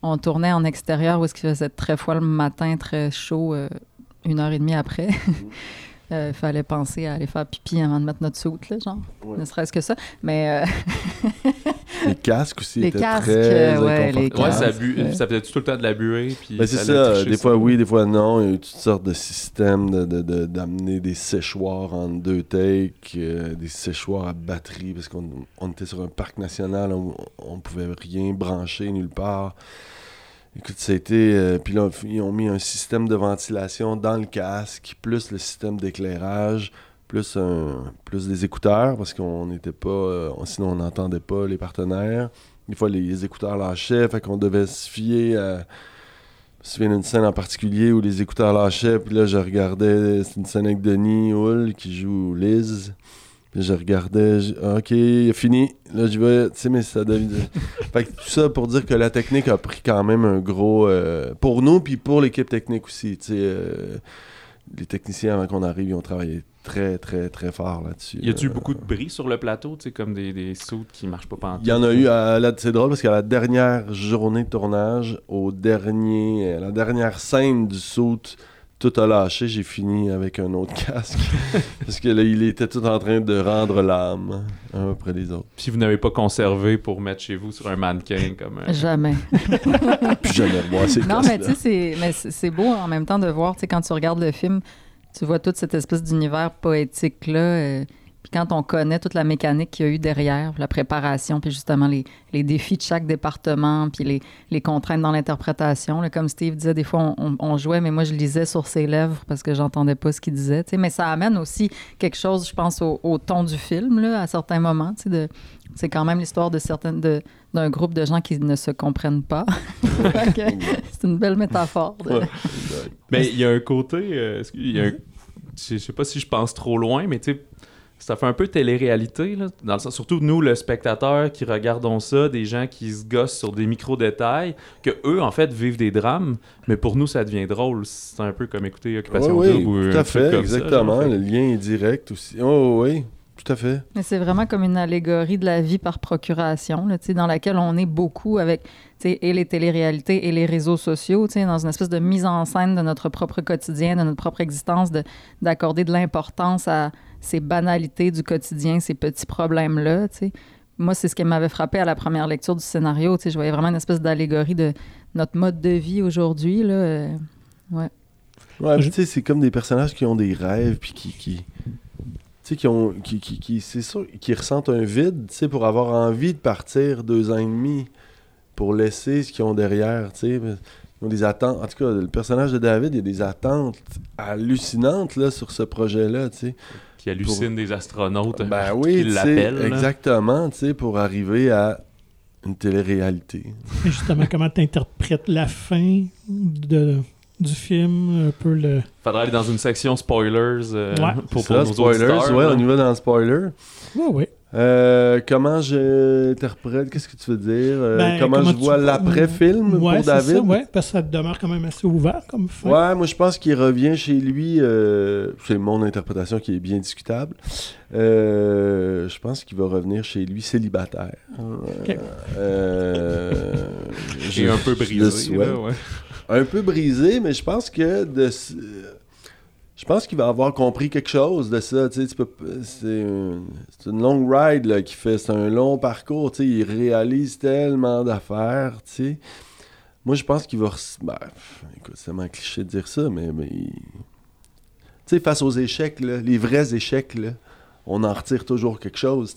On tournait en extérieur où est-ce qu'il faisait très froid le matin, très chaud, une heure et demie après. Il fallait penser à aller faire pipi avant de mettre notre soute, là, genre. Ouais. Ne serait-ce que ça. Mais euh, Les casques aussi Les étaient casques, très euh, ouais, les inconfortables. Ouais, ça, casques, bu... ouais. ça faisait tout le temps de la buée. Puis Ben, c'est ça, des ça. fois oui, des fois non. Il y a eu toutes sortes de systèmes de- de- de- d'amener des séchoirs en deux takes, euh, des séchoirs à batterie, parce qu'on on était sur un parc national, on, on pouvait rien brancher nulle part. Écoute, c'était. euh, puis là, ils ont mis un système de ventilation dans le casque, plus le système d'éclairage, plus, un, plus des écouteurs, parce qu'on n'était pas. euh, sinon, on n'entendait pas les partenaires. Des fois, les écouteurs lâchaient, fait qu'on devait se fier à. Je me souviens d'une scène en particulier où les écouteurs lâchaient, puis là, je regardais. C'est une scène avec Denis Hull qui joue Liz. Puis je regardais, je- ah, ok, il a fini. Là, je vais, tu sais, mais ça fait que tout ça pour dire que la technique a pris quand même un gros. euh, pour nous, puis pour l'équipe technique aussi. Tu sais, euh, les techniciens, avant qu'on arrive, ils ont travaillé très, très, très fort là-dessus. Y a-tu Euh, beaucoup de bris sur le plateau, tu sais, comme des, des sauts qui marchent pas pendant Il y en a eu, à la- c'est drôle parce qu'à la dernière journée de tournage, au dernier, à la dernière scène du saut, tout a lâché, j'ai fini avec un autre casque. Parce que là, il était tout en train de rendre l'âme un après les autres. Puis vous n'avez pas conservé pour mettre chez vous sur un mannequin comme un... Jamais. Puis jamais moi, c'est Non, mais tu sais, c'est- mais c'est c'est beau en même temps de voir, tu sais, quand tu regardes le film, tu vois toute cette espèce d'univers poétique-là. euh, quand on connaît toute la mécanique qu'il y a eu derrière, la préparation, puis justement les, les défis de chaque département, puis les, les contraintes dans l'interprétation. Comme Steve disait, des fois, on, on- on jouait, mais moi, je lisais sur ses lèvres parce que j'entendais pas ce qu'il disait. Mais ça amène aussi quelque chose, je pense, au, au ton du film, là, à certains moments. de- C'est quand même l'histoire de certaines... De, d'un groupe de gens qui ne se comprennent pas. C'est une belle métaphore. de- Ouais. Mais il y a un côté. euh, y a un- je sais pas si je pense trop loin, mais tu sais, ça fait un peu télé-réalité, là, dans le sens, surtout nous, le spectateur qui regardons ça, des gens qui se gossent sur des micro-détails, que eux, en fait, vivent des drames, mais pour nous, ça devient drôle. C'est un peu comme écouter Occupation oui, Double ou tout à fait, ça, exactement. le lien est direct aussi. Oh, oui, tout à fait. Mais c'est vraiment comme une allégorie de la vie par procuration, là, dans laquelle on est beaucoup avec et les téléréalités et les réseaux sociaux, dans une espèce de mise en scène de notre propre quotidien, de notre propre existence, de- d'accorder de, l'importance à ces banalités du quotidien, ces petits problèmes-là. tu sais. Moi, c'est ce qui m'avait frappé à la première lecture du scénario. tu sais, Je voyais vraiment une espèce d'allégorie de notre mode de vie aujourd'hui. là, euh, Ouais, tu sais, c'est comme des personnages qui ont des rêves, puis qui. qui tu sais, qui ont. Qui, qui, qui- c'est sûr, qui ressentent un vide, tu sais, pour avoir envie de partir deux ans et demi, pour laisser ce qu'ils ont derrière, tu sais. Ils ont des attentes. En tout cas, le personnage de David, il y a des attentes hallucinantes, là, sur ce projet-là, tu sais. Qui hallucine des astronautes Ben qui oui, sais, l'appellent. exactement, tu sais, pour arriver à une télé-réalité. Et justement, comment tu interprètes la fin de, du film, un peu le... Faudrait aller dans une section spoilers euh, Ouais. pour, Ça, pour nos spoilers, auditeurs, ouais, on y va dans le spoiler. Oui, oui. Euh, comment j'interprète, qu'est-ce que tu veux dire? Euh, Ben, comment, comment je vois l'après-film Ouais, pour David? ça, ouais, parce que ça demeure quand même assez ouvert comme fin. Ouais, moi je pense qu'il revient chez lui. euh, c'est mon interprétation qui est bien discutable. Euh, je pense qu'il va revenir chez lui célibataire. Ok. Euh, Et je- un peu je brisé. là, ouais. Un peu brisé, mais je pense que de je pense qu'il va avoir compris quelque chose de ça. Tu c'est un- c'est une longue ride là, qu'il fait. C'est un long parcours. Il réalise tellement d'affaires. Tu sais. Moi, je pense qu'il va. ben, écoute, c'est tellement cliché de dire ça, mais. Tu sais, face aux échecs, là, les vrais échecs, là, on en retire toujours quelque chose.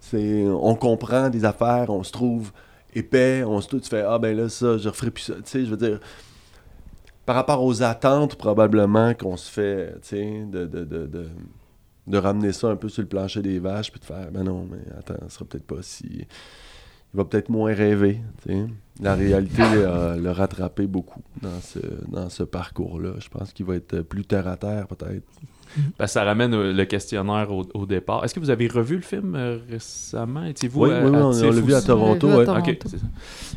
C'est- On comprend des affaires, on se trouve épais, on se trouve, tu fais Ah ben là, ça, je referai plus ça. Je veux dire par rapport aux attentes probablement qu'on se fait, tu sais, de, de, de, de, de ramener ça un peu sur le plancher des vaches, puis de faire, ben non, mais attends, ce sera peut-être pas si... Il va peut-être moins rêver, tu sais. La réalité l'a l'a rattrapé beaucoup dans ce, dans ce parcours-là. Je pense qu'il va être plus terre-à-terre, peut-être. Ben, ça ramène euh, le questionnaire au, au départ. Est-ce que vous avez revu le film euh, récemment? Étiez-vous Oui, à- oui, oui, on, on l'a vu à? Toronto, ouais.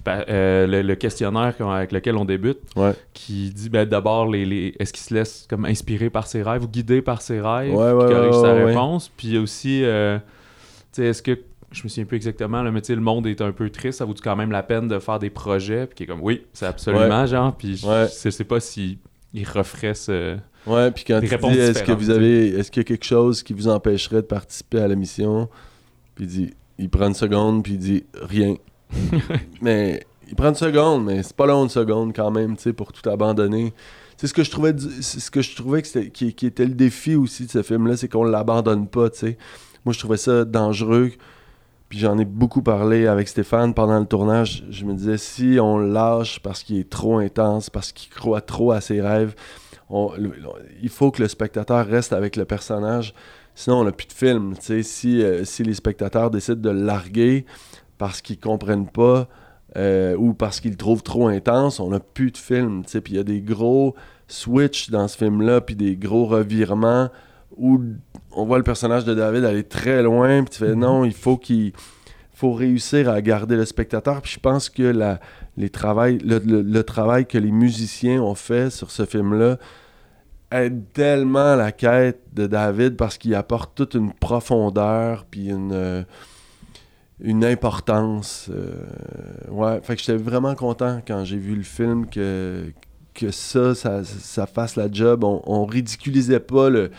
Ben, euh, le, le questionnaire avec lequel on débute, Ouais. qui dit ben, d'abord les, les- est-ce qu'il se laisse comme inspirer par ses rêves ou guider par ses rêves, Ouais, corrige ouais, sa réponse? Puis aussi, euh, tu sais, est-ce que je me souviens plus exactement, là, mais tu sais, le monde est un peu triste, ça vaut quand même la peine de faire des projets, puis qui est comme oui, c'est absolument genre, puis je- je sais pas si il referait ce. Ouais, puis quand Des tu réponses dis est-ce que vous avez est-ce qu'il y a quelque chose qui vous empêcherait de participer à la mission? Puis il dit il prend une seconde puis il dit rien. mais il prend une seconde mais c'est pas long une seconde quand même, tu sais pour tout abandonner. C'est ce que je trouvais ce que je trouvais que c'était qui, qui était le défi aussi de ce film là, c'est qu'on l'abandonne pas, tu sais. Moi je trouvais ça dangereux. Puis j'en ai beaucoup parlé avec Stéphane pendant le tournage. Je me disais, si on le lâche parce qu'il est trop intense, parce qu'il croit trop à ses rêves, on- il faut que le spectateur reste avec le personnage. Sinon, on n'a plus de film. Si, euh, si les spectateurs décident de le larguer parce qu'ils comprennent pas euh, ou parce qu'ils le trouvent trop intense, on n'a plus de film. Puis il y a des gros switch dans ce film-là, puis des gros revirements où on voit le personnage de David aller très loin, puis tu fais non, il faut qu'il faut réussir à garder le spectateur. Puis je pense que la, les le, le- travail que les musiciens ont fait sur ce film-là aide tellement la quête de David parce qu'il apporte toute une profondeur puis une, euh, une importance. euh, ouais, fait j'étais vraiment content quand j'ai vu le film que, que ça, ça, ça fasse la job. On, on ridiculisait pas le,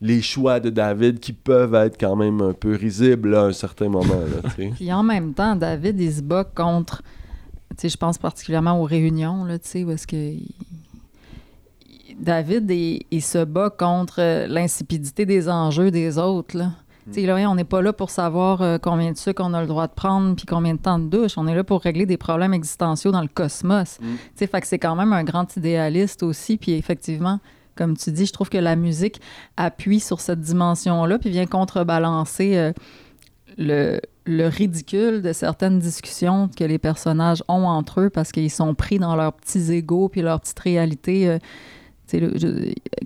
les choix de David qui peuvent être quand même un peu risibles là, à un certain moment. Là. Puis en même temps, David, il se bat contre. Je pense particulièrement aux réunions, là, où est-ce que. David, il, il se bat contre euh, l'insipidité des enjeux des autres, là. Sais, là, on n'est pas là pour savoir euh, combien de sucre on a le droit de prendre puis combien de temps de douche. On est là pour régler des problèmes existentiels dans le cosmos. Mm. Fait que c'est quand même un grand idéaliste aussi. Puis effectivement, comme tu dis, je trouve que la musique appuie sur cette dimension-là puis vient contrebalancer euh, le, le ridicule de certaines discussions que les personnages ont entre eux parce qu'ils sont pris dans leurs petits égaux puis leurs petites réalités euh,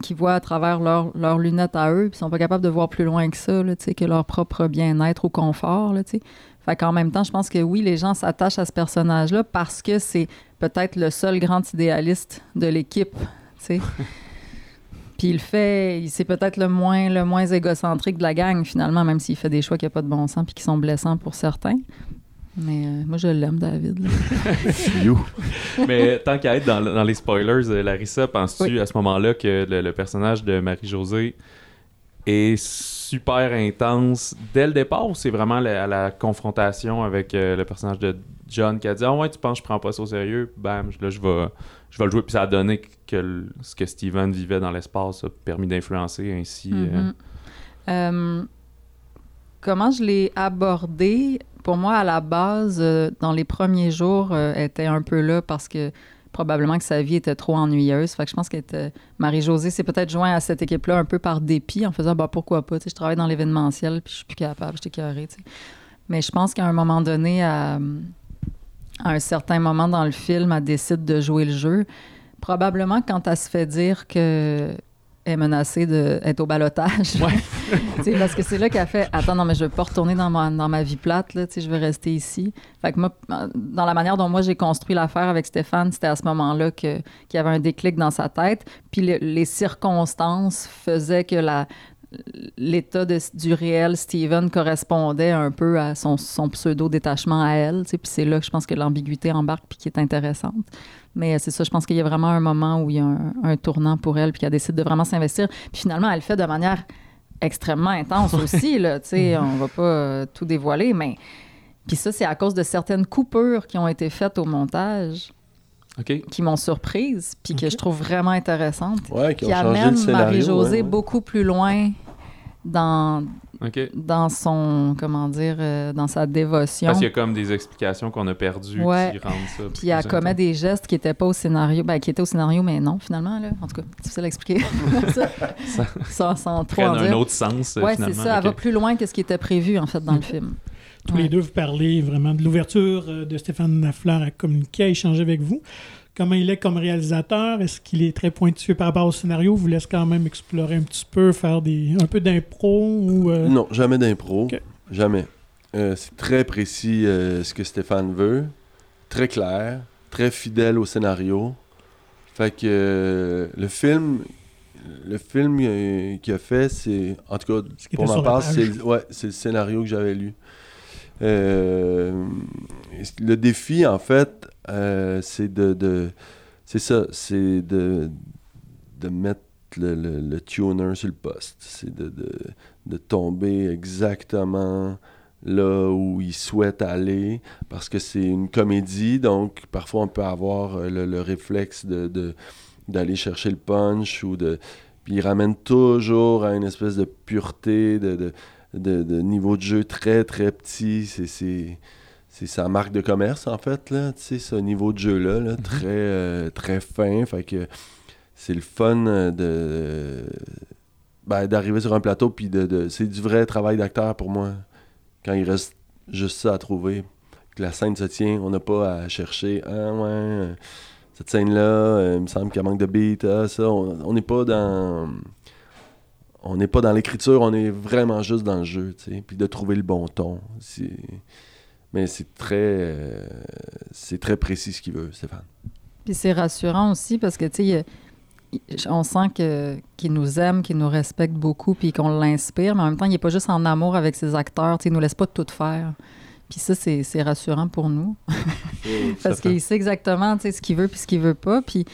qui voient à travers leur- leurs lunettes à eux puis sont pas capables de voir plus loin que ça, là, que leur propre bien-être ou confort. Là, fait qu'en même temps, je pense que oui, les gens s'attachent à ce personnage-là parce que c'est peut-être le seul grand idéaliste de l'équipe. Puis il fait, c'est peut-être le moins, le moins égocentrique de la gang finalement, même s'il fait des choix qui n'ont pas de bon sens puis qui sont blessants pour certains. Mais euh, moi, je l'aime, David. Mais tant qu'à être dans, dans les spoilers, euh, Larissa, penses-tu Oui. à ce moment-là que le, le personnage de Marie-Josée est super intense dès le départ ou c'est vraiment la, à la confrontation avec euh, le personnage de John qui a dit Ah ouais, tu penses que je prends pas ça au sérieux? Bam, là je vais, je vais le jouer. Puis ça a donné que ce que Steven vivait dans l'espace a permis d'influencer ainsi. euh, Mhm. Euh, comment je l'ai abordé? Pour moi, à la base, euh, dans les premiers jours, elle était un peu là parce que probablement que sa vie était trop ennuyeuse. Fait que je pense que Marie-Josée s'est peut-être joint à cette équipe-là un peu par dépit en faisant bah pourquoi pas. Je travaille dans l'événementiel puis je suis plus capable, j'étais carré. Mais je pense qu'à un moment donné, à, à un certain moment dans le film, elle décide de jouer le jeu. Probablement quand elle se fait dire que est menacée d'être au balotage. Tu sais, parce que c'est là qu'elle fait Attends, non, mais je veux pas retourner dans ma, dans ma vie plate, là, je veux rester ici. Fait que moi, dans la manière dont moi j'ai construit l'affaire avec Stéphane, c'était à ce moment-là qu'il y avait un déclic dans sa tête. Puis le- les circonstances faisaient que la, l'état du réel Steven correspondait un peu à son, son pseudo-détachement à elle. Puis c'est là que je pense que l'ambiguïté embarque puis qui est intéressante. Mais euh, c'est ça, je pense qu'il y a vraiment un moment où il y a un, un tournant pour elle puis qu'elle décide de vraiment s'investir. Puis finalement, elle le fait de manière extrêmement intense aussi. Là, tu sais, on va pas euh, tout dévoiler, mais... Puis ça, c'est à cause de certaines coupures qui ont été faites au montage Qui m'ont surprise puis que je trouve vraiment intéressantes Ouais, qui qui amène. Marie-Josée ouais, ouais. beaucoup plus loin dans, dans son, comment dire, euh, dans sa dévotion. Parce qu'il y a comme des explications qu'on a perdues Ouais. qui rendent ça. Puis elle commet des gestes qui n'étaient pas au scénario, ben, qui étaient au scénario, mais non, finalement, là. En tout cas, difficile à expliquer. ça, sans, sans trop en prennent un dire. autre sens euh, Ouais, c'est ça. Elle va plus loin que ce qui était prévu, en fait, dans le film. Tous Ouais. les deux, vous parlez vraiment de l'ouverture euh, de Stéphane Lafleur à communiquer, à échanger avec vous. Comment il est comme réalisateur? Est-ce qu'il est très pointueux par rapport au scénario? Vous laisse quand même explorer un petit peu, faire des, un peu d'impro ou... euh, Non, jamais d'impro. Jamais. Euh, c'est très précis euh, ce que Stéphane veut. Très clair. Très fidèle au scénario. Fait que euh, le film, le film euh, qu'il a fait, c'est. En tout cas, Ce pour ma part, c'est ouais, c'est le scénario que j'avais lu. Euh, le défi, en fait, euh, c'est de, c'est ça, c'est de, de mettre le, tuner sur le poste. C'est de, de, de tomber exactement là où il souhaite aller, parce que c'est une comédie, donc parfois on peut avoir euh, le, le réflexe de- d'aller chercher le punch ou de... Puis il ramène toujours à une espèce de pureté, de, de, de- niveau de jeu très très petit. C'est, sa marque de commerce en fait, là, tu sais, ce niveau de jeu-là, là, très, euh, très fin. Fait que c'est le fun euh, de ben, d'arriver sur un plateau puis de, de- c'est du vrai travail d'acteur pour moi quand il reste juste ça à trouver que la scène se tient on n'a pas à chercher ah ouais euh, cette scène là il me semble qu'il manque de beat ah, ça on on n'est pas dans on n'est pas dans l'écriture on est vraiment juste dans le jeu tu sais puis de trouver le bon ton mais c'est très euh, c'est très précis ce qu'il veut Stéphane Puis c'est rassurant aussi parce que, tu sais, on sent que, qu'il nous aime, qu'il nous respecte beaucoup, puis qu'on l'inspire, mais en même temps, il n'est pas juste en amour avec ses acteurs, tu sais, il nous laisse pas tout faire. Puis ça, c'est, c'est rassurant pour nous. parce qu'il sait exactement, tu sais, ce qu'il veut puis ce qu'il veut pas. Puis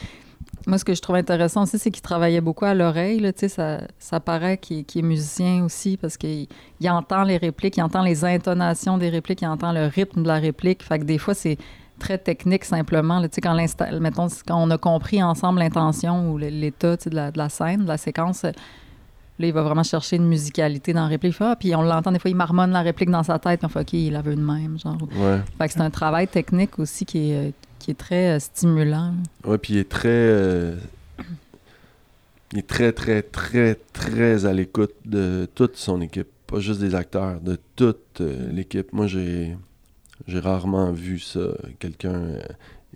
moi, ce que je trouve intéressant aussi, c'est qu'il travaillait beaucoup à l'oreille. là, tu sais, Ça, ça paraît qu'il est musicien aussi parce qu'il il entend les répliques, il entend les intonations des répliques, il entend le rythme de la réplique. Fait que des fois, c'est très technique simplement. là, tu sais, quand, mettons, quand on a compris ensemble l'intention ou l'état de la, de la scène, de la séquence, là, il va vraiment chercher une musicalité dans la réplique. Ah, puis on l'entend des fois, il marmonne la réplique dans sa tête, puis on fait OK, il la veut de même. Genre. Ouais. Fait que c'est un travail technique aussi qui est, euh, qui est très euh, stimulant. Ouais, puis il est très. euh, il est très, très, très, très à l'écoute de toute son équipe. Pas juste des acteurs, de toute euh, l'équipe. Moi, j'ai. J'ai rarement vu ça. Quelqu'un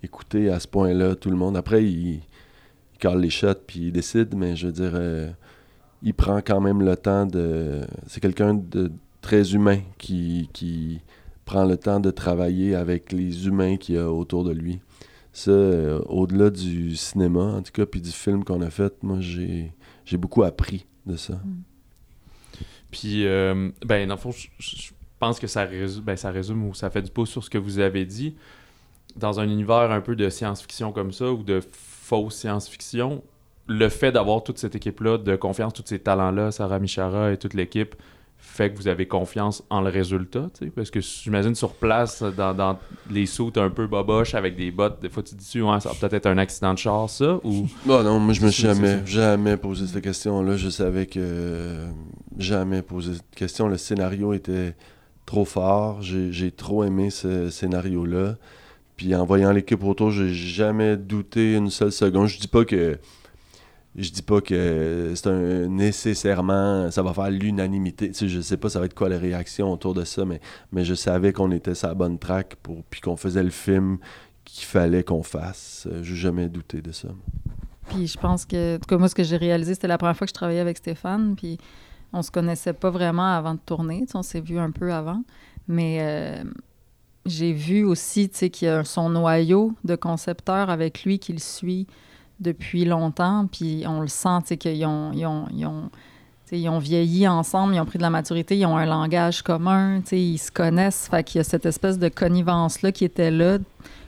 écouter à ce point-là tout le monde. Après, il, cale les shots puis il décide, mais je veux dire, il prend quand même le temps de. C'est quelqu'un de très humain qui, qui prend le temps de travailler avec les humains qu'il y a autour de lui. Ça, euh, au-delà du cinéma, en tout cas, puis du film qu'on a fait, moi, j'ai, j'ai beaucoup appris de ça. Puis, euh, ben, dans le fond, je, je pense que ça résume, ben, ça résume ou ça fait du pouce sur ce que vous avez dit. Dans un univers un peu de science-fiction comme ça, ou de fausse science-fiction, le fait d'avoir toute cette équipe-là de confiance, tous ces talents-là, Sarah Michara et toute l'équipe, fait que vous avez confiance en le résultat, tu sais, parce que j'imagine sur place, dans, dans les soutes un peu boboches avec des bottes, des fois tu te dis, ouais, ça va peut-être être un accident de char, ça, ou... Bon, non, moi, je me suis jamais, jamais posé cette question-là. Je savais que euh, jamais posé cette question. Le scénario était trop fort. J'ai, j'ai trop aimé ce scénario-là. Puis en voyant l'équipe autour, j'ai jamais douté une seule seconde. Je dis pas que je dis pas que c'est un nécessairement ça va faire l'unanimité. Tu sais, je sais pas ça va être quoi les réactions autour de ça, mais, mais je savais qu'on était sur la bonne track pour puis qu'on faisait le film qu'il fallait qu'on fasse. Euh, J'ai jamais douté de ça. Puis je pense que, en tout cas, moi, ce que j'ai réalisé, c'était la première fois que je travaillais avec Stéphane, puis on se connaissait pas vraiment avant de tourner, on s'est vu un peu avant, mais euh, j'ai vu aussi, qu'il y a son noyau de concepteurs avec lui qui le suit depuis longtemps, puis on le sent, tu sais, qu'ils ont, ils ont, ils ont, ils ont vieilli ensemble, ils ont pris de la maturité, ils ont un langage commun, tu sais, ils se connaissent, fait qu'il y a cette espèce de connivence-là qui était là,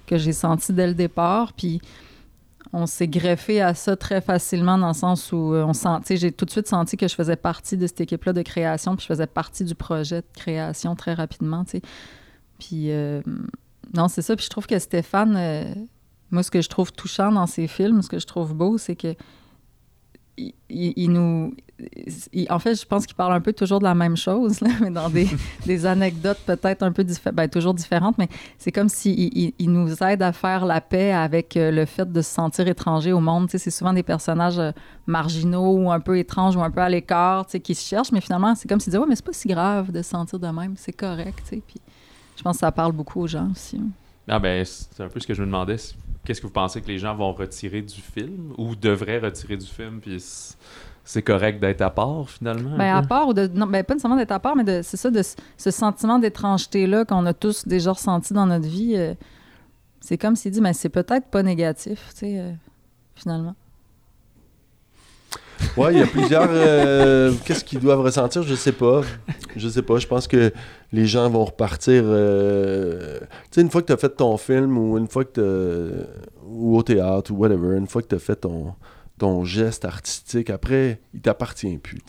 que j'ai senti dès le départ, puis on s'est greffé à ça très facilement dans le sens où euh, on sent, tu sais, j'ai tout de suite senti que je faisais partie de cette équipe-là de création, puis je faisais partie du projet de création très rapidement, tu sais. Puis euh, non, c'est ça. Puis je trouve que Stéphane, euh, moi, ce que je trouve touchant dans ses films, ce que je trouve beau, c'est que il, il- il nous, il- en fait, je pense qu'il parle un peu toujours de la même chose, là, mais dans des, des anecdotes peut-être un peu différentes, ben, toujours différentes, mais c'est comme s'il il, nous aide à faire la paix avec euh, le fait de se sentir étranger au monde. Tu sais, c'est souvent des personnages euh, marginaux ou un peu étranges ou un peu à l'écart, tu sais, qui se cherchent, mais finalement, c'est comme s'il disait, ouais, mais c'est pas si grave de se sentir de même, c'est correct, tu sais. Puis je pense que ça parle beaucoup aux gens aussi. hein. Ah ben, c'est un peu ce que je me demandais. Qu'est-ce que vous pensez que les gens vont retirer du film ou devraient retirer du film? Puis c'est correct d'être à part, finalement? Ben, à part, ou de, non, ben, pas nécessairement d'être à part, mais c'est ça, de ce- sentiment d'étrangeté-là qu'on a tous déjà ressenti dans notre vie. euh, c'est comme s'il dit, mais c'est peut-être pas négatif, tu sais, euh, finalement. Ouais, il y a plusieurs. euh, Qu'est-ce qu'ils doivent ressentir? Je sais pas. Je sais pas. Je pense que les gens vont repartir. euh, Tu sais, une fois que tu as fait ton film ou une fois que ou au théâtre ou whatever, une fois que tu as fait ton, ton geste artistique, après, il t'appartient plus.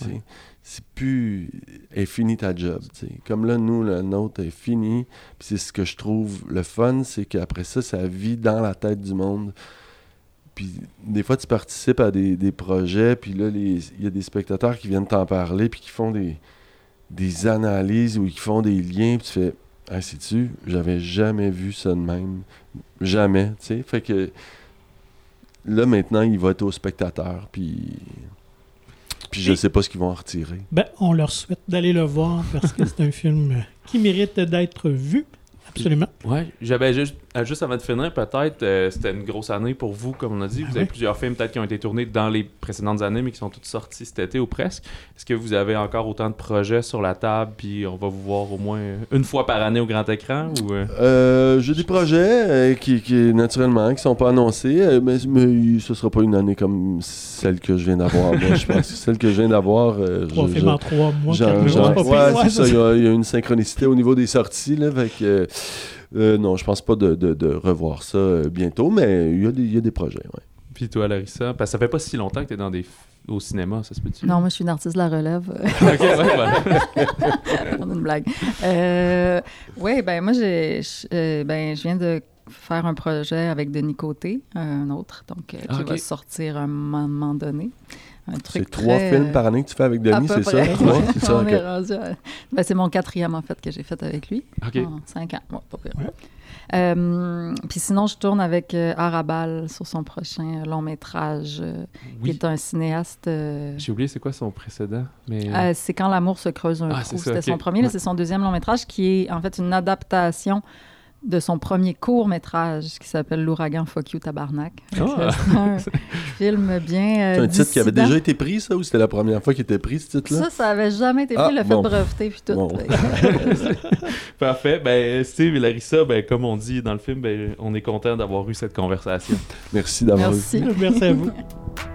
C'est plus. est fini ta job. Comme là, nous, la nôtre est finie. Puis c'est ce que je trouve le fun, c'est qu'après ça, ça vit dans la tête du monde. Puis des fois, tu participes à des, des projets, puis là, il y a des spectateurs qui viennent t'en parler, puis qui font des, des analyses ou qui font des liens, puis tu fais Ah, sais-tu, j'avais jamais vu ça de même. Jamais, tu sais. Fait que là, maintenant, il va être au spectateur, puis. Puis je Et- sais pas ce qu'ils vont en retirer. Ben, on leur souhaite d'aller le voir parce que c'est un film qui mérite d'être vu. Absolument. Ouais, j'avais juste, euh, juste avant de finir, peut-être, euh, c'était une grosse année pour vous, comme on a dit. Vous Ah avez ouais. plusieurs films peut-être qui ont été tournés dans les précédentes années, mais qui sont tous sortis cet été ou presque. Est-ce que vous avez encore autant de projets sur la table, puis on va vous voir au moins une fois par année au grand écran ou euh, Euh, J'ai des projets euh, qui, qui, naturellement, qui sont pas annoncés, mais, mais ce sera pas une année comme celle que je viens d'avoir. moi, je pense que celle que je viens d'avoir. Trois je- films en trois mois, Genre- mois, genre- pas ouais, c'est ça. Il y, a, il y a une synchronicité au niveau des sorties. Là, fait que, euh, non, je pense pas de, de- de revoir ça euh, bientôt, mais il y, a des- il y a des projets. ouais. Puis toi, Larissa, parce que ça fait pas si longtemps que t'es dans des au cinéma, ça se peut-tu? Non, moi, je suis une artiste de la relève. ok, ouais, voilà. On a une blague. Euh, oui, ben moi, j'ai, je- euh, ben, je viens de faire un projet avec Denis Côté, un autre, donc, euh, qui Ah, ok. va sortir à un moment donné. C'est trois très, films euh, par année que tu fais avec Denis, c'est ça? Trois? C'est à- ben, c'est mon quatrième, en fait, que j'ai fait avec lui. Ok. En cinq ans. Ouais, pas pire. Ouais. Euh, puis sinon, je tourne avec euh, Arabal sur son prochain long métrage, euh, qui est un cinéaste. euh, J'ai oublié c'est quoi son précédent, mais... euh, c'est quand l'amour se creuse un Ah, trou. C'était son premier, Ouais. c'est son deuxième long métrage qui est en fait une adaptation de son premier court métrage qui s'appelle L'ouragan Fuck You Tabarnak. Fait. C'est un film bien. euh, C'est un titre qui avait déjà été pris, ça, ou c'était la première fois qu'il était pris, ce titre-là? Ça, ça avait jamais été pris, Ah, le fait bon. de breveter puis tout. Bon. Fait Parfait. Ben, Steve et Larissa, ben, comme on dit dans le film, ben, on est content d'avoir eu cette conversation. Merci d'avoir eu. Merci. Merci à vous.